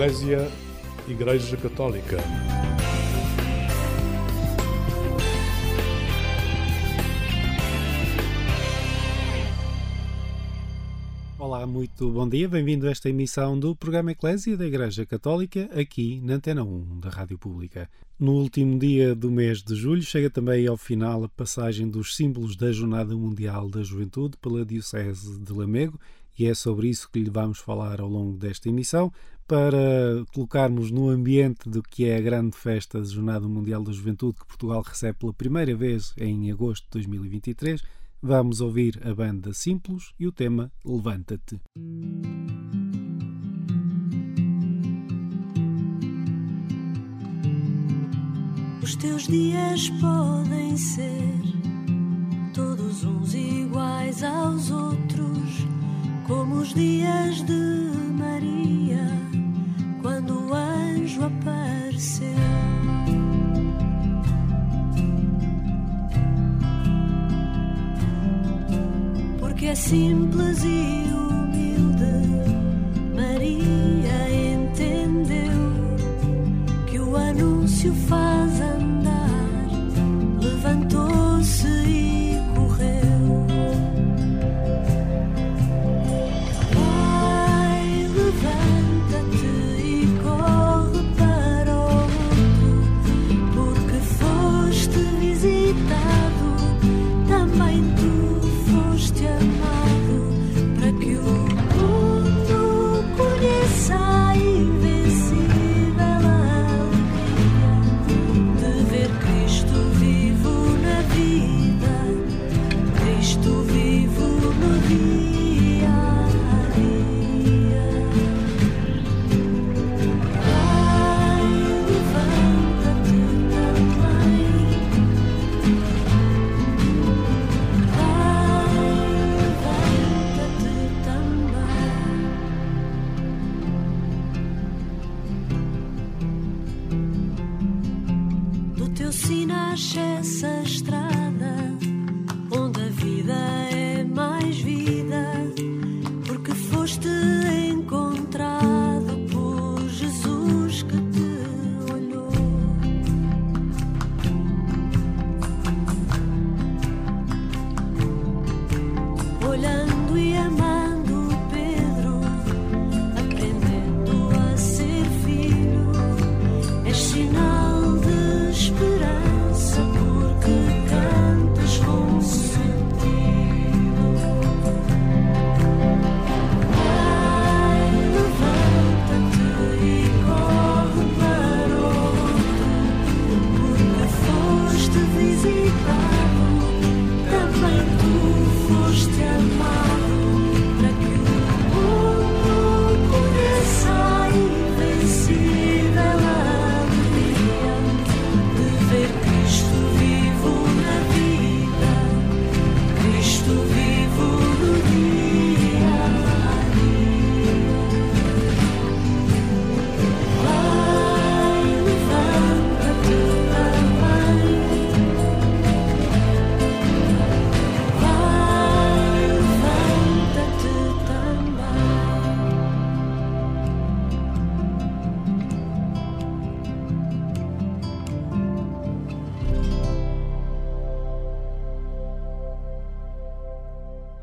Eclésia, Igreja Católica. Olá, muito bom dia, bem-vindo a esta emissão do programa Eclésia da Igreja Católica, aqui na Antena 1 da Rádio Pública. No último dia do mês de julho chega também ao final a passagem dos símbolos da Jornada Mundial da Juventude pela Diocese de Lamego e é sobre isso que lhe vamos falar ao longo desta emissão para colocarmos no ambiente do que é a grande festa da Jornada Mundial da Juventude que Portugal recebe pela primeira vez em agosto de 2023 Vamos ouvir a banda Simples e o tema Levanta-te. Os teus dias podem ser todos uns iguais aos outros, como os dias de simples e humilde.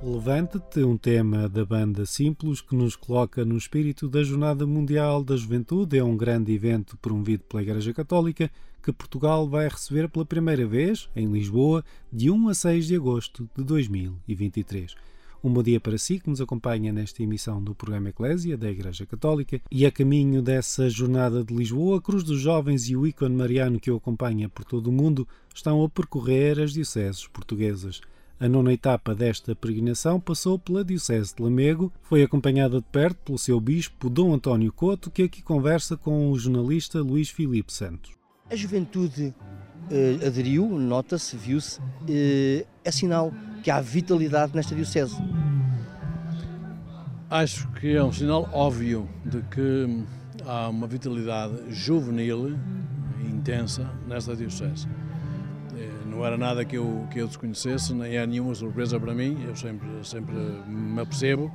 Levanta-te, um tema da banda Simples que nos coloca no espírito da Jornada Mundial da Juventude. É um grande evento promovido pela Igreja Católica que Portugal vai receber pela primeira vez, em Lisboa, de 1 a 6 de agosto de 2023. Um bom dia para si que nos acompanha nesta emissão do programa Eclésia da Igreja Católica e a caminho dessa jornada de Lisboa, a Cruz dos Jovens e o ícone mariano que o acompanha por todo o mundo estão a percorrer as dioceses portuguesas. A nona etapa desta peregrinação passou pela Diocese de Lamego, foi acompanhada de perto pelo seu bispo Dom António Couto, que aqui conversa com o jornalista Luís Filipe Santos. A juventude eh, aderiu, nota-se, viu-se, eh, é sinal que há vitalidade nesta Diocese. Acho que é um sinal óbvio de que há uma vitalidade juvenil e intensa nesta Diocese. Eh, Não era nada que eu, que eu desconhecesse, nem é nenhuma surpresa para mim. Eu sempre, sempre me apercebo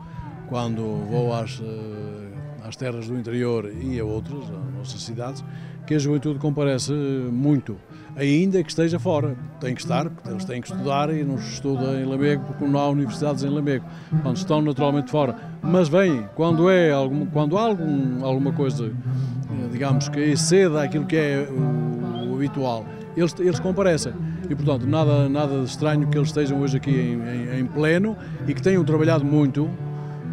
quando vou às, eh, às terras do interior e a outras, às nossas cidades, que a juventude comparece muito, ainda que esteja fora. Tem que estar, porque eles têm que estudar e não se estuda em Lamego, porque não há universidades em Lamego. Quando estão naturalmente fora. Mas vêm, quando, é algum, quando há algum, alguma coisa, digamos, que exceda aquilo que é o, o habitual, eles, eles comparecem. E, portanto, nada, nada de estranho que eles estejam hoje aqui em, em, em pleno e que tenham trabalhado muito,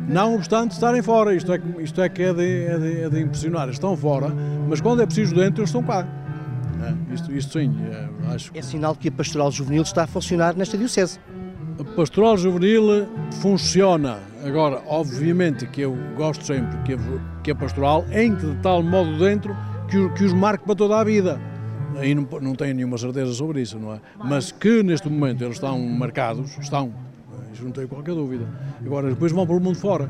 não obstante estarem fora. Isto é, isto é que é de, é, de, é de impressionar. Estão fora, mas quando é preciso dentro, eles estão cá. É, isto, isto sim, é, acho É sinal que a pastoral juvenil está a funcionar nesta Diocese. A pastoral juvenil funciona. Agora, obviamente que eu gosto sempre que a, que a pastoral entre de tal modo dentro que, que os marque para toda a vida. Aí não, não tenho nenhuma certeza sobre isso, não é? Mas que neste momento eles estão marcados, estão, isso não tenho qualquer dúvida. Agora, depois vão para o mundo fora.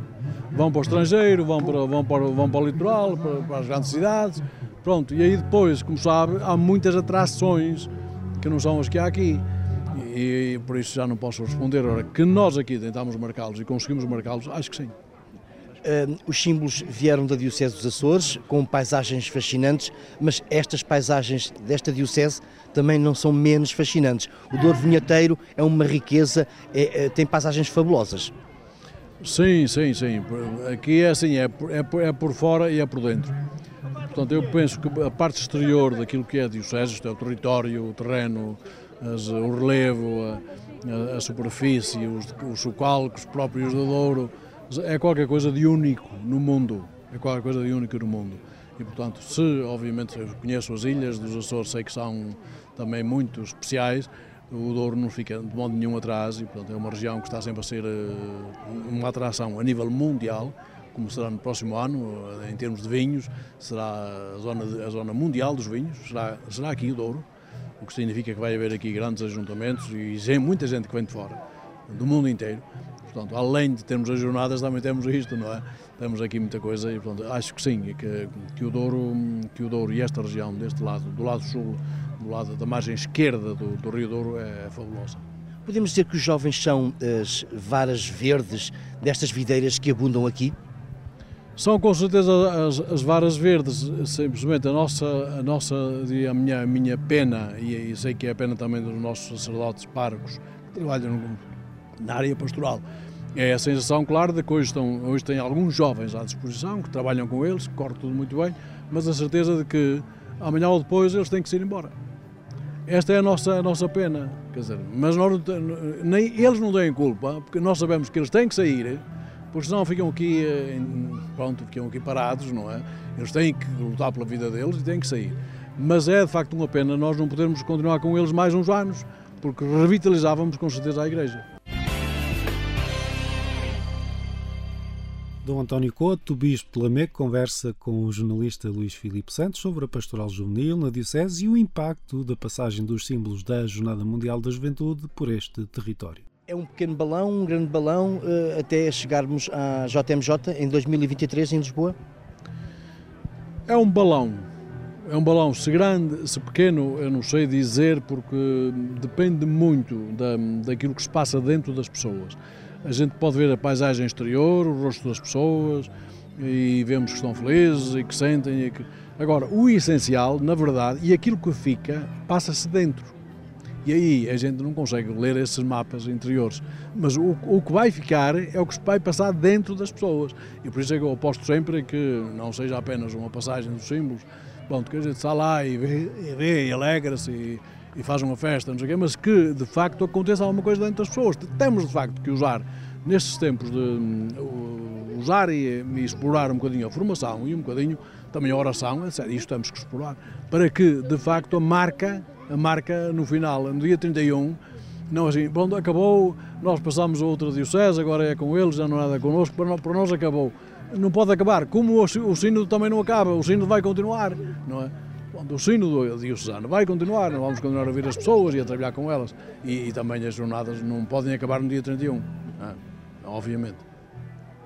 Vão para o estrangeiro, vão para, vão para, vão para o litoral, para, para as grandes cidades. Pronto, e aí depois, como sabe, há muitas atrações que não são as que há aqui. E, e por isso já não posso responder. Ora, que nós aqui tentamos marcá-los e conseguimos marcá-los, acho que sim. Os símbolos vieram da Diocese dos Açores, com paisagens fascinantes, mas estas paisagens desta Diocese também não são menos fascinantes. O Douro Vinheteiro é uma riqueza, é, é, tem paisagens fabulosas. Sim, sim, sim. Aqui é assim, é, é, é por fora e é por dentro. Portanto, eu penso que a parte exterior daquilo que é a Diocese, isto é o território, o terreno, as, o relevo, a, a superfície, os, os socalcos próprios do Douro, é qualquer coisa de único no mundo. É qualquer coisa de único no mundo. E, portanto, se, obviamente, eu conheço as ilhas dos Açores, sei que são também muito especiais, o Douro não fica de modo nenhum atrás e, portanto, é uma região que está sempre a ser eh, uma atração a nível mundial, como será no próximo ano, eh, em termos de vinhos, será a zona, a zona mundial dos vinhos, será, será aqui o Douro, o que significa que vai haver aqui grandes ajuntamentos e muita gente que vem de fora, do mundo inteiro. Portanto, além de termos as jornadas, também temos isto, não é? Temos aqui muita coisa e, portanto, acho que sim, que, que, o Douro, que o Douro e esta região, deste lado, do lado sul, do lado da margem esquerda do, do Rio Douro, é, é fabulosa. Podemos dizer que os jovens são as varas verdes destas videiras que abundam aqui? São com certeza as, as varas verdes, simplesmente a nossa, a nossa a minha, a minha pena, e, e sei que é a pena também dos nossos sacerdotes párocos, que trabalham na área pastoral. É a sensação, claro, de que hoje, estão, hoje tem alguns jovens à disposição, que trabalham com eles, que corre tudo muito bem, mas a certeza de que amanhã ou depois eles têm que ir embora. Esta é a nossa, a nossa pena, quer dizer, mas nós, nem, eles não têm culpa, porque nós sabemos que eles têm que sair, porque senão ficam aqui, eh, pronto, ficam aqui parados, não é? Eles têm que lutar pela vida deles e têm que sair. Mas é de facto uma pena nós não podermos continuar com eles mais uns anos, porque revitalizávamos com certeza a Igreja. Dom António Couto, Bispo de Lamego, conversa com o jornalista Luís Filipe Santos sobre a pastoral juvenil na Diocese e o impacto da passagem dos símbolos da Jornada Mundial da Juventude por este território. É um pequeno balão, um grande balão, eh, até chegarmos à JMJ em 2023 em Lisboa? É um balão. É um balão, se grande, se pequeno, eu não sei dizer, porque depende muito da, daquilo que se passa dentro das pessoas a gente pode ver a paisagem exterior, o rosto das pessoas e vemos que estão felizes e que sentem. E que... Agora, o essencial, na verdade, e aquilo que fica, passa-se dentro. E aí a gente não consegue ler esses mapas interiores. Mas o, o, que vai ficar é o que se vai passar dentro das pessoas. E por isso é que eu aposto sempre que não seja apenas uma passagem dos símbolos, bom, que a gente está lá e vê e, e alegra-se e faz uma festa, não sei o quê, mas que de facto aconteça alguma coisa dentro das pessoas. Temos de facto que usar, nestes tempos, de uh, usar e, e, explorar um bocadinho a formação e um bocadinho também a oração, é sério, isto temos que explorar, para que de facto a marca, a marca no final, no dia 31, não assim, pronto, acabou, nós passamos a outra diocese, agora é com eles, já não é nada connosco, para nós, para nós acabou. Não pode acabar, como o sino também não acaba, o sino vai continuar, não é? O sino do diocesano vai continuar, nós vamos continuar a ouvir as pessoas e a trabalhar com elas. E, e também as jornadas não podem acabar no dia 31, é? obviamente.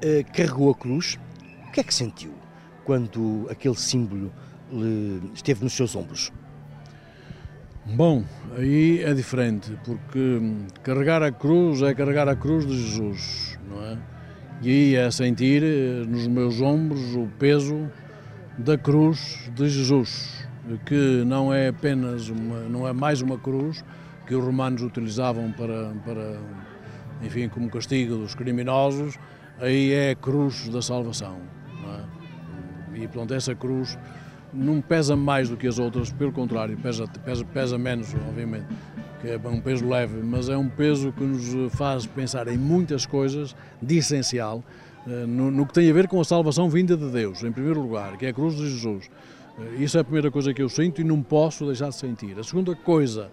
Uh, carregou a cruz, o que é que sentiu quando aquele símbolo esteve nos seus ombros? Bom, aí é diferente, porque hum, carregar a cruz é carregar a cruz de Jesus, não é? E aí é sentir eh, nos meus ombros o peso da cruz de Jesus, que não é apenas uma, não é mais uma cruz que os romanos utilizavam para, para enfim, como castigo dos criminosos, aí é a cruz da salvação. É? E pronto, essa cruz não pesa mais do que as outras, pelo contrário, pesa, pesa, pesa menos, obviamente, que é um peso leve, mas é um peso que nos faz pensar em muitas coisas de essencial, eh, no, no que tem a ver com a salvação vinda de Deus, em primeiro lugar, que é a cruz de Jesus. Eh, isso é a primeira coisa que eu sinto e não posso deixar de sentir. A segunda coisa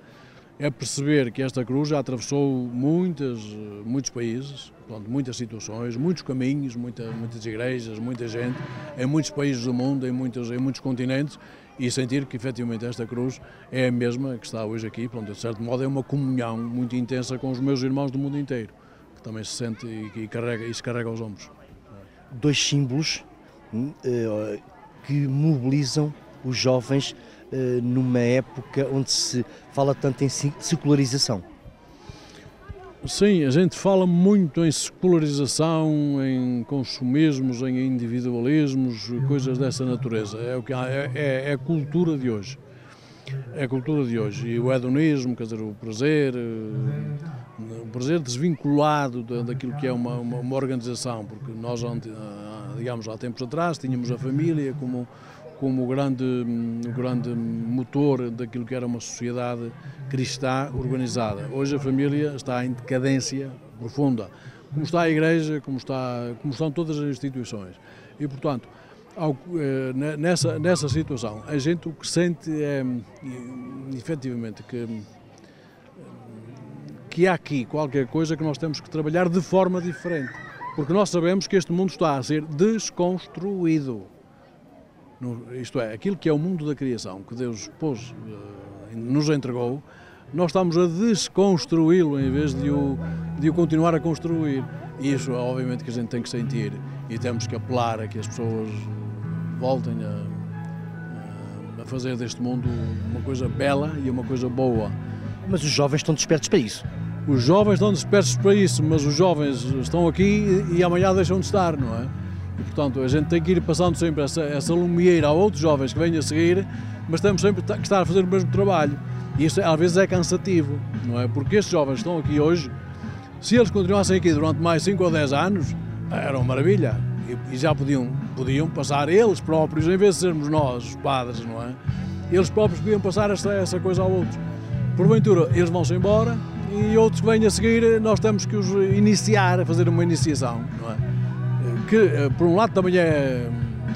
é perceber que esta cruz já atravessou muitas, muitos países, pronto, muitas situações, muitos caminhos, muita, muitas igrejas, muita gente, em muitos países do mundo, em muitos, em muitos continentes, e sentir que efetivamente esta cruz é a mesma que está hoje aqui, pronto, de certo modo é uma comunhão muito intensa com os meus irmãos do mundo inteiro, que também se sente e, e, carrega, e se carrega aos ombros. Dois símbolos uh, que mobilizam os jovens uh, numa época onde se fala tanto em secularização. Sim, a gente fala muito em secularização, em consumismos, em individualismos, coisas dessa natureza. É, o que é, é, é a cultura de hoje. É a cultura de hoje. E o hedonismo, quer dizer, o prazer, eh, o prazer desvinculado daquilo que é uma, uma, uma organização, porque nós, digamos, há tempos atrás, tínhamos a família como como o grande, o grande motor daquilo que era uma sociedade cristã organizada. Hoje a família está em decadência profunda, como está a Igreja, como, está, como estão todas as instituições. E, portanto, ao, eh, nessa, nessa situação, a gente o que sente é, efetivamente, que, que há aqui qualquer coisa que nós temos que trabalhar de forma diferente. Porque nós sabemos que este mundo está a ser desconstruído isto é, aquilo que é o mundo da criação, que Deus pôs, eh, nos entregou, nós estamos a desconstruí-lo em vez de o, de o continuar a construir. E isso, obviamente, que a gente tem que sentir e temos que apelar a que as pessoas voltem a, a fazer deste mundo uma coisa bela e uma coisa boa. Mas os jovens estão despertos para isso. Os jovens estão despertos para isso, mas os jovens estão aqui e amanhã deixam de estar, não é? E, portanto, a gente tem que ir passando sempre essa, essa lumieira a outros jovens que vêm a seguir, mas temos sempre que estar a fazer o mesmo trabalho. E isso às vezes é cansativo, não é? Porque estes jovens estão aqui hoje, se eles continuassem aqui durante mais 5 ou 10 anos, era uma maravilha. E, e já podiam, podiam passar eles próprios, em vez de sermos nós, os padres, não é? Eles próprios podiam passar essa, essa coisa a outros. Porventura, eles vão-se embora e outros que vêm a seguir, nós temos que os iniciar, a fazer uma iniciação, não é? que eh, por um lado também é,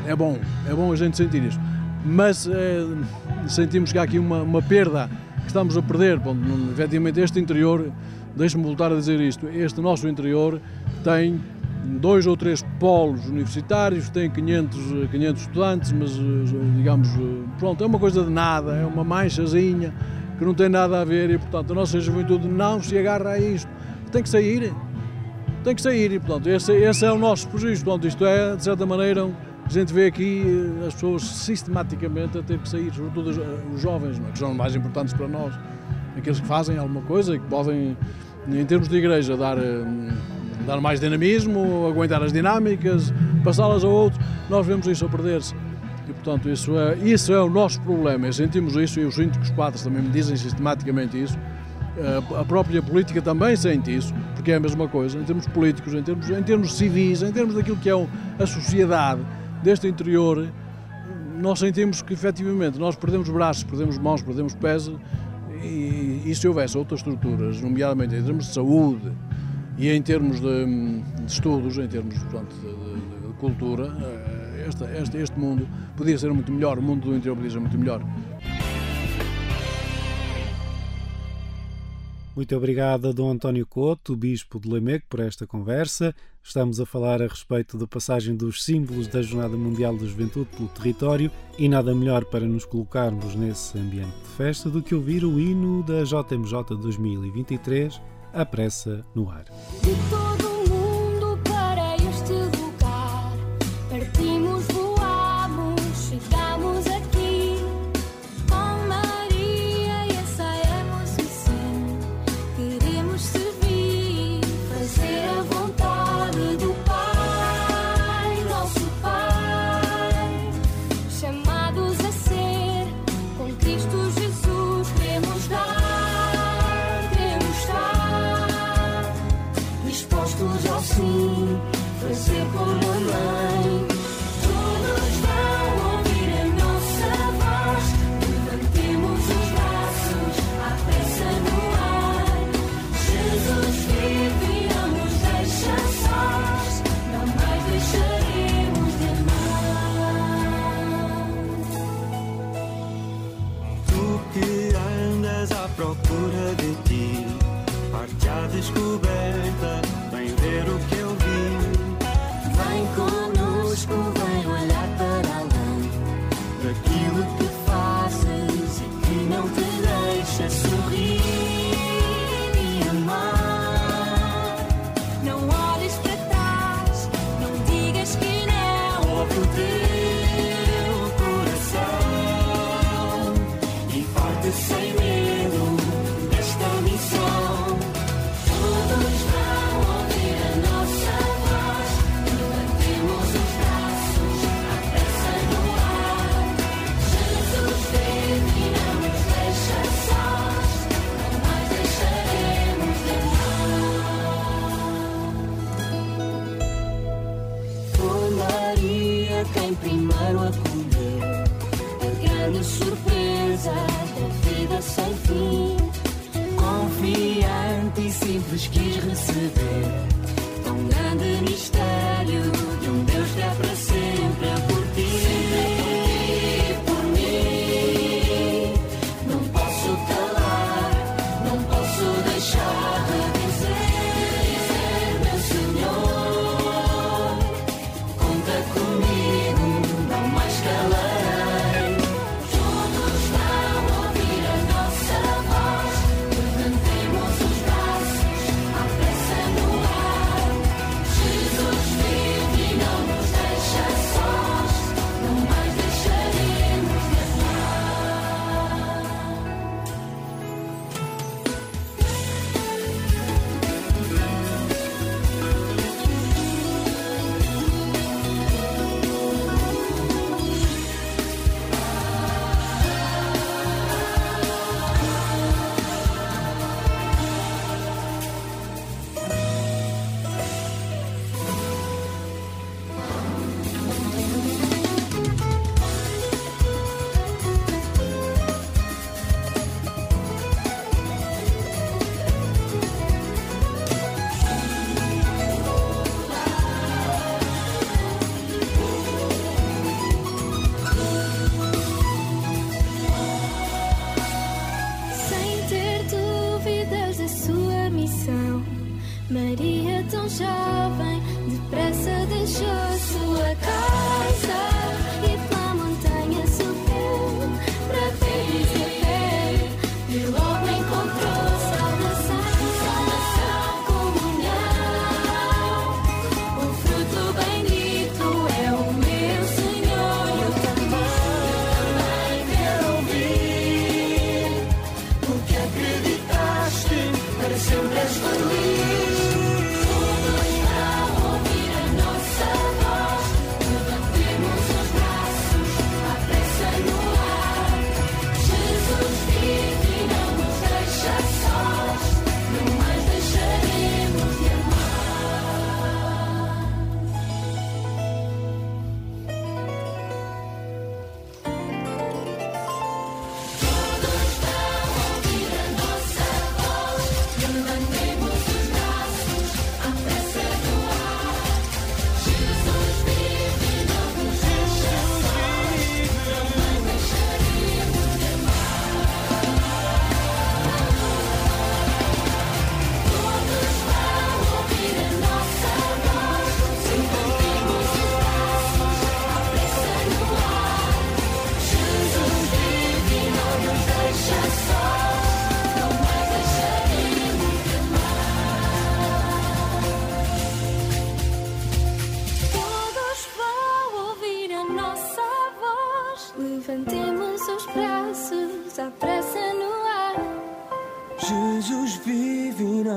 é bom, é bom a gente sentir isso, mas é, sentimos que há aqui uma, uma perda que estamos a perder. Bom, efetivamente, este interior, deixe-me voltar a dizer isto, este nosso interior tem dois ou três polos universitários, tem 500, 500 estudantes, mas eh, digamos, pronto, é uma coisa de nada, é uma manchazinha que não tem nada a ver e, portanto, a nossa juventude não se agarra a isto. Tem que sair, tem que sair e, portanto, esse, esse é o nosso prejuízo. Portanto, isto é, de certa maneira, a gente vê aqui eh, as pessoas sistematicamente a ter que sair, sobretudo os jovens, é? que são mais importantes para nós, aqueles que fazem alguma coisa e que podem, em termos de igreja, dar, eh, dar mais dinamismo, aguentar as dinâmicas, passá-las a outros, nós vemos isso a perder-se. E, portanto, isso é, isso é o nosso problema. Sentimos isso e eu sinto que os padres também me dizem sistematicamente isso. Eh, a própria política também sente isso, porque é a mesma coisa, em termos políticos, em termos, em termos civis, em termos daquilo que é a sociedade deste interior, nós sentimos que efetivamente nós perdemos braços, perdemos mãos, perdemos pés e, e se houvesse outras estruturas, nomeadamente em termos de saúde e em termos de, de estudos, em termos portanto, de, de, de cultura, este, este, este mundo podia ser muito melhor, o mundo do interior podia ser muito melhor. Muito obrigado a Dom António Couto, Bispo de Lamego, por esta conversa. Estamos a falar a respeito da passagem dos símbolos da Jornada Mundial da Juventude pelo território e nada melhor para nos colocarmos nesse ambiente de festa do que ouvir o hino da JMJ 2023, A Pressa no Ar.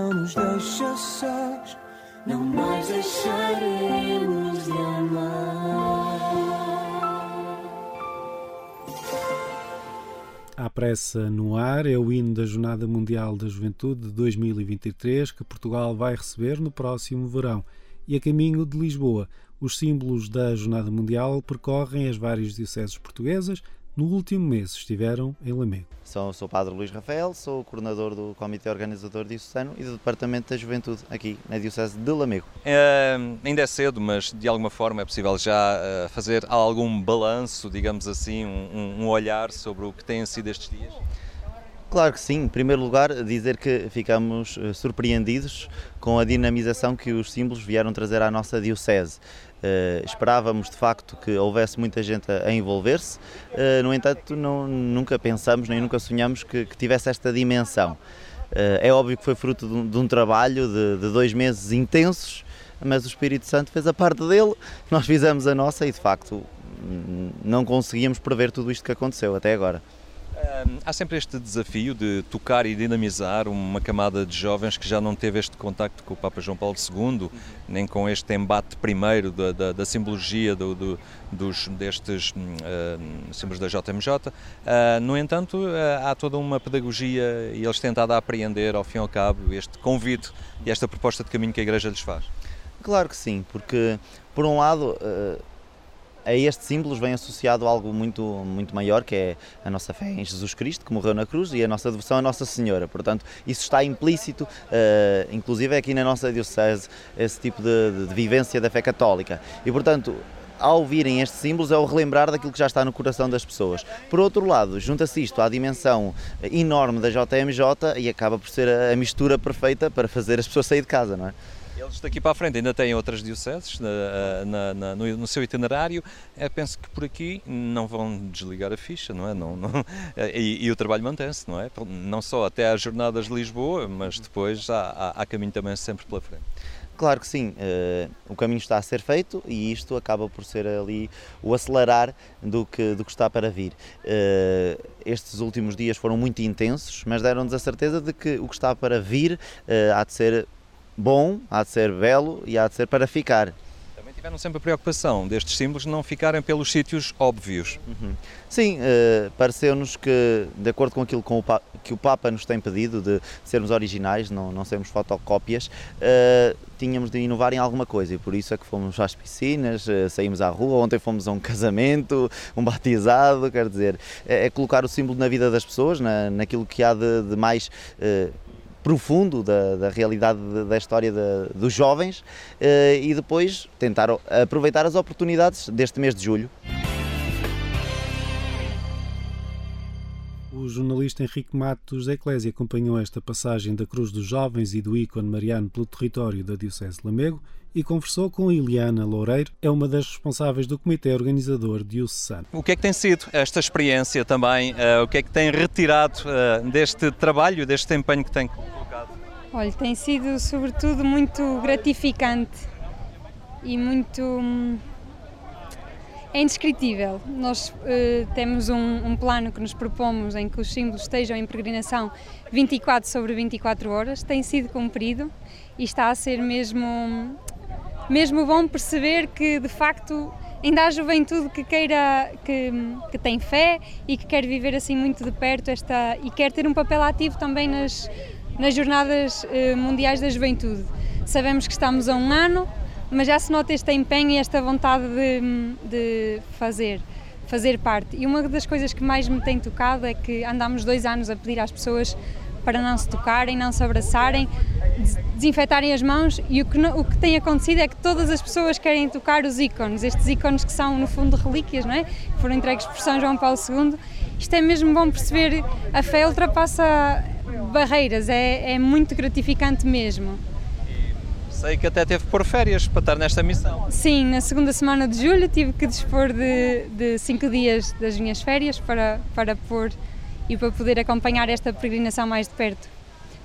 não nos deixa sós, não mais deixaremos de amar. A pressa no ar é o hino da Jornada Mundial da Juventude de 2023 que Portugal vai receber no próximo verão. E a caminho de Lisboa, os símbolos da Jornada Mundial percorrem as várias dioceses portuguesas, no último mês estiveram em Lamego. Sou, sou o Padre Luís Rafael, sou o coordenador do Comitê Organizador Diocesano e do Departamento da Juventude aqui na Diocese de Lamego. É, ainda é cedo, mas de alguma forma é possível já uh, fazer algum balanço, digamos assim, um, um olhar sobre o que têm sido estes dias? Claro que sim. Em primeiro lugar, dizer que ficamos uh, surpreendidos com a dinamização que os símbolos vieram trazer à nossa Diocese. Uh, esperávamos de facto que houvesse muita gente a, a envolver-se, uh, no entanto, não, nunca pensamos nem nunca sonhamos que, que tivesse esta dimensão. Uh, é óbvio que foi fruto de um, de um trabalho de, de, dois meses intensos, mas o Espírito Santo fez a parte dele, nós fizemos a nossa e de facto não conseguíamos prever tudo isto que aconteceu até agora. Há sempre este desafio de tocar e dinamizar uma camada de jovens que já não teve este contacto com o Papa João Paulo II, nem com este embate primeiro da, da, da simbologia do, do, dos, destes uh, símbolos da JMJ. Uh, no entanto, uh, há toda uma pedagogia e eles têm tentado a apreender, ao fim e ao cabo, este convite e esta proposta de caminho que a Igreja lhes faz. Claro que sim, porque, por um lado a estes símbolos vem associado algo muito, muito maior, que é a nossa fé em Jesus Cristo, que morreu na cruz, e a nossa devoção à Nossa Senhora. Portanto, isso está implícito, uh, inclusive aqui na nossa Diocese, esse tipo de, de vivência da fé católica. E, portanto, ao virem estes símbolos é o relembrar daquilo que já está no coração das pessoas. Por outro lado, junta-se isto à dimensão enorme da JMJ e acaba por ser a mistura perfeita para fazer as pessoas sair de casa, não é? Eles daqui para a frente ainda têm outras dioceses na, na, na, no, no, seu itinerário. Eu penso que por aqui não vão desligar a ficha, não é? Não, não e, e, o trabalho mantém-se, não é? Não só até às jornadas de Lisboa, mas depois há, há, há caminho também sempre pela frente. Claro que sim, uh, o caminho está a ser feito e isto acaba por ser ali o acelerar do que, do que está para vir. Uh, estes últimos dias foram muito intensos, mas deram-nos a certeza de que o que está para vir uh, há de ser bom, há de ser belo e há de ser para ficar. Também tiveram sempre a preocupação destes símbolos não ficarem pelos sítios óbvios. Uhum. Sim, uh, pareceu-nos que, de acordo com aquilo com o que o Papa nos tem pedido, de sermos originais, não, não sermos fotocópias, uh, tínhamos de inovar em alguma coisa e por isso é que fomos às piscinas, uh, saímos à rua, ontem fomos a um casamento, um batizado, quer dizer, é, é colocar o símbolo na vida das pessoas, na, naquilo que há de, de mais profundo da, da realidade da história de, dos jovens eh, e depois tentar aproveitar as oportunidades deste mês de julho. O jornalista Henrique Matos da Eclésia acompanhou esta passagem da Cruz dos Jovens e do ícone mariano pelo território da Diocese de Lamego e conversou com Iliana Loureiro, é uma das responsáveis do comitê organizador diocesano. O que é que tem sido esta experiência também? Uh, o que é que tem retirado uh, deste trabalho, deste empenho que tem Olha, tem sido sobretudo muito gratificante e muito. Hum, é indescritível. Nós uh, temos um, um, plano que nos propomos em que os símbolos estejam em peregrinação 24 sobre 24 horas, tem sido cumprido e está a ser mesmo, mesmo bom perceber que de facto ainda há juventude que queira, que, que tem fé e que quer viver assim muito de perto esta, e quer ter um papel ativo também nas nas Jornadas eh, Mundiais da Juventude. Sabemos que estamos a um ano, mas já se nota este empenho e esta vontade de, de fazer, fazer parte. E uma das coisas que mais me tem tocado é que andámos dois anos a pedir às pessoas para não se tocarem, não se abraçarem, desinfetarem as mãos e o que, o que tem acontecido é que todas as pessoas querem tocar os ícones, estes ícones que são no fundo relíquias, não é? Que foram entregues por São João Paulo II. Isto é mesmo bom perceber, a fé ultrapassa barreiras, é, é muito gratificante mesmo. Sei que até teve que pôr férias para estar nesta missão. Sim, na segunda semana de julho tive que dispor de, de cinco dias das minhas férias para, para pôr e para poder acompanhar esta peregrinação mais de perto.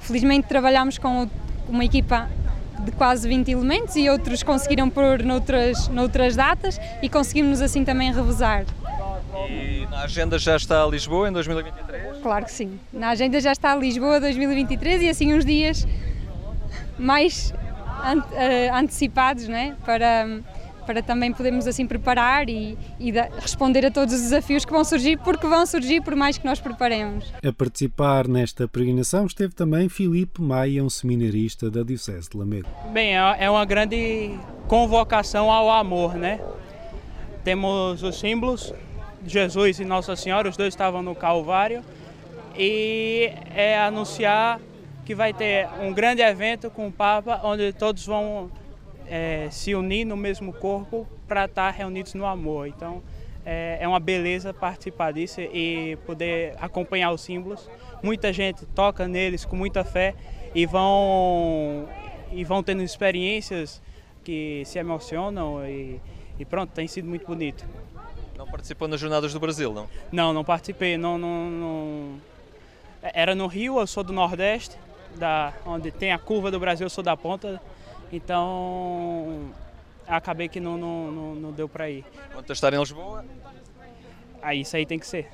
Felizmente trabalhámos com uma equipa de quase 20 elementos e outros conseguiram pôr noutras, noutras datas e conseguimos assim também revezar. E na agenda já está Lisboa em 2023? Claro que sim. Na agenda já está Lisboa 2023 e assim uns dias mais uh, antecipados né? para, para também podermos assim preparar e, e da- responder a todos os desafios que vão surgir, porque vão surgir por mais que nós preparemos. A participar nesta peregrinação esteve também Filipe Maia, um seminarista da Diocese de Lamego. Bem, é é uma grande convocação ao amor, né? Temos os símbolos, Jesus e Nossa Senhora, os dois estavam no Calvário, e é anunciar que vai ter um grande evento com o Papa, onde todos vão eh, se unir no mesmo corpo para estar reunidos no amor. Então, é, é uma beleza participar disso e poder acompanhar os símbolos. Muita gente toca neles com muita fé e vão e vão tendo experiências que se emocionam e, e pronto, tem sido muito bonito. Não participou nas Jornadas do Brasil, não? Não, não participei, não, não, não- Era no Rio, eu sou do Nordeste, da, onde tem a curva do Brasil, eu sou da ponta, então acabei que não, não, não, não deu para ir. Quanto a estar em Lisboa? Aí isso aí tem que ser,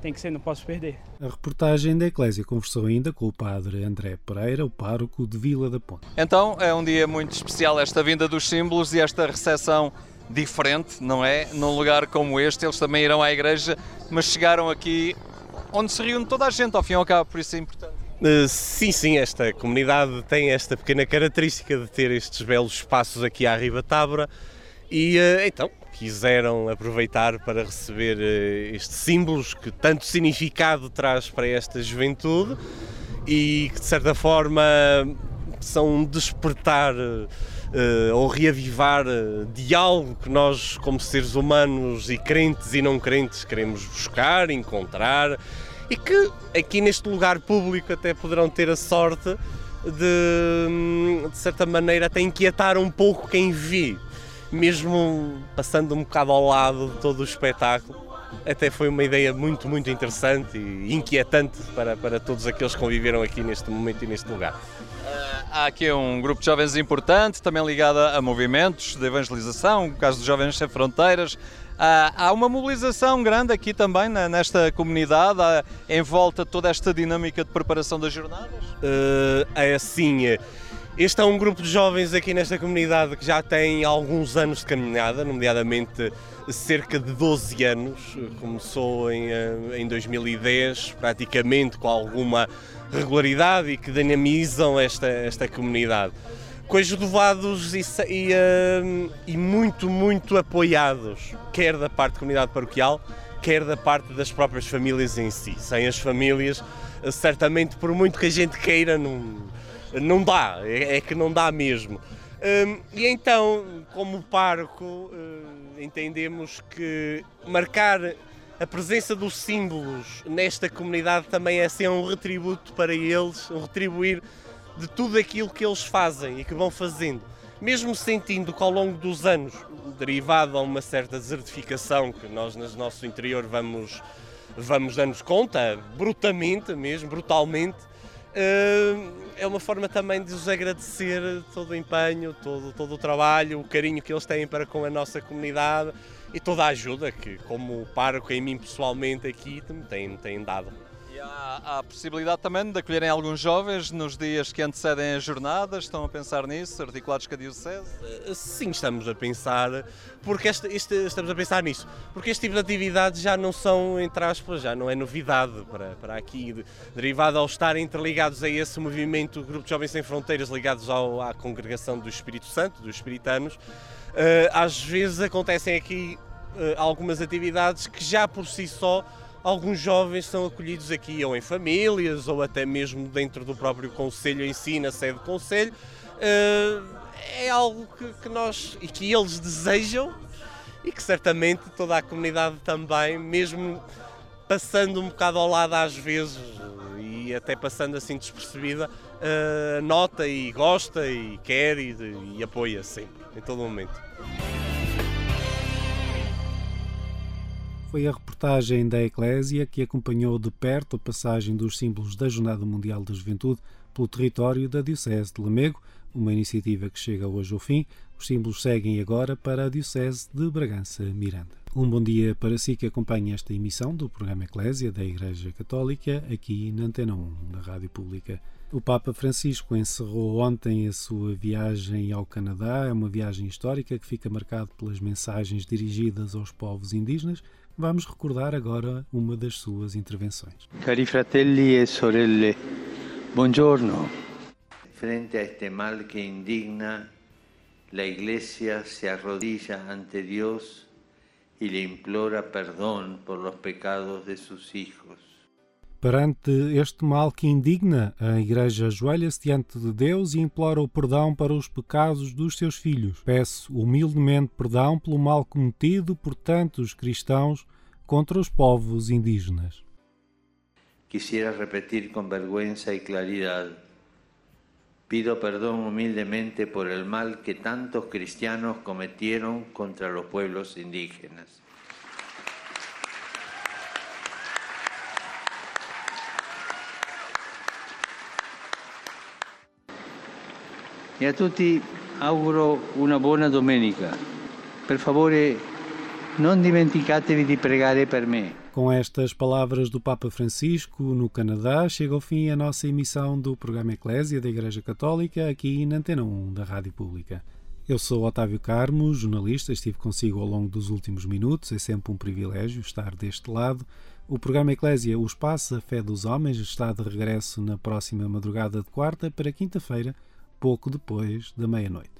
tem que ser, não posso perder. A reportagem da Eclésia conversou ainda com o padre André Pereira, o pároco de Vila da Ponte. Então é um dia muito especial esta vinda dos símbolos e esta recepção diferente, não é? Num lugar como este, eles também irão à igreja, mas chegaram aqui onde se reúne toda a gente, ao fim e ao cabo, por isso é importante. Uh, Sim, sim, esta comunidade tem esta pequena característica de ter estes belos espaços aqui à Riba Tábora e uh, então quiseram aproveitar para receber uh, estes símbolos que tanto significado traz para esta juventude e que de certa forma são um despertar ou reavivar de algo que nós, como seres humanos e crentes e não crentes, queremos buscar, encontrar e que aqui neste lugar público até poderão ter a sorte de, de certa maneira, até inquietar um pouco quem vê, mesmo passando um bocado ao lado de todo o espetáculo. Até foi uma ideia muito, muito interessante e inquietante para, para todos aqueles que conviveram aqui neste momento e neste lugar. Há aqui um grupo de jovens importante, também ligado a movimentos de evangelização, o caso dos Jovens Sem Fronteiras. Há há uma mobilização grande aqui também na- nesta comunidade, em volta de toda esta dinâmica de preparação das jornadas. Uh, é assim, este é um grupo de jovens aqui nesta comunidade que já tem alguns anos de caminhada, nomeadamente cerca de 12 anos. Começou em, eh, em 2010, praticamente com alguma regularidade e que dinamizam esta, esta comunidade. Coadjuvados e, e, eh, e muito, muito apoiados, quer da parte da comunidade paroquial, quer da parte das próprias famílias em si. Sem as famílias, certamente, por muito que a gente queira, não, não dá, é, é que não dá mesmo. Hum, e então, como pároco, eh, entendemos que marcar a presença dos símbolos nesta comunidade também é ser um retributo para eles, um retribuir de tudo aquilo que eles fazem e que vão fazendo. Mesmo sentindo que ao longo dos anos, derivado a uma certa desertificação que nós no nosso interior vamos, vamos dando conta, brutamente mesmo, brutalmente, eh, é uma forma também de os agradecer todo o empenho, todo, todo o trabalho, o carinho que eles têm para com a nossa comunidade e toda a ajuda que, como pároco, em mim pessoalmente aqui, me têm, têm dado. Há, a possibilidade também de acolherem alguns jovens nos dias que antecedem as jornadas, estão a pensar nisso, articulados com a Diocese? Eh, Sim, estamos a pensar, porque este, este- estamos a pensar nisso, porque este tipo de atividades já não são, entre aspas, já não é novidade para, para aqui, de- derivado ao estarem interligados a esse movimento, Grupo de Jovens Sem Fronteiras, ligados ao- à congregação do Espírito Santo, dos Espiritanos, eh, às vezes acontecem aqui eh, algumas atividades que já por si só alguns jovens são acolhidos aqui ou em famílias ou até mesmo dentro do próprio Conselho em si, na sede do Conselho. Eh, é algo que, que nós e que eles desejam e que certamente toda a comunidade também, mesmo passando um bocado ao lado às vezes e até passando assim despercebida, eh, nota e gosta e quer e, e apoia sempre, em todo momento. Foi a reportagem da Eclésia que acompanhou de perto a passagem dos símbolos da Jornada Mundial da Juventude pelo território da Diocese de Lamego, uma iniciativa que chega hoje ao fim. Os símbolos seguem agora para a Diocese de Bragança Miranda. Um bom dia para si que acompanha esta emissão do programa Eclésia da Igreja Católica aqui na Antena 1, na Rádio Pública O Papa Francisco encerrou ontem a sua viagem ao Canadá. É uma viagem histórica que fica marcada pelas mensagens dirigidas aos povos indígenas. Vamos recordar agora uma das suas intervenções. Cari fratelli e sorelle, buongiorno. Frente a este mal que indigna, la Iglesia se arrodilla ante Dios y le implora perdón por los pecados de sus hijos. Perante este mal que indigna, a Igreja ajoelha-se diante de Deus e implora o perdão para os pecados dos seus filhos. Peço humildemente perdão pelo mal cometido por tantos cristãos contra os povos indígenas. Quisiera repetir con vergüenza y claridad. Pido perdón humildemente por el mal que tantos cristianos cometieron contra los pueblos indígenas. E a tutti auguro una buona domenica. Per favore, non dimenticatevi di pregare per me. Com estas palavras do Papa Francisco no Canadá, chega ao fim a nossa emissão do programa Eclésia da Igreja Católica aqui na Antena 1 da Rádio Pública. Eu sou Otávio Carmo, jornalista, estive consigo ao longo dos últimos minutos, é sempre um privilégio estar deste lado. O programa Eclésia, o espaço A Fé dos Homens, está de regresso na próxima madrugada de quarta para quinta-feira, pouco depois da meia-noite.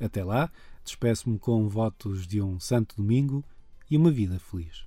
Até lá, despeço-me com votos de um santo domingo e uma vida feliz.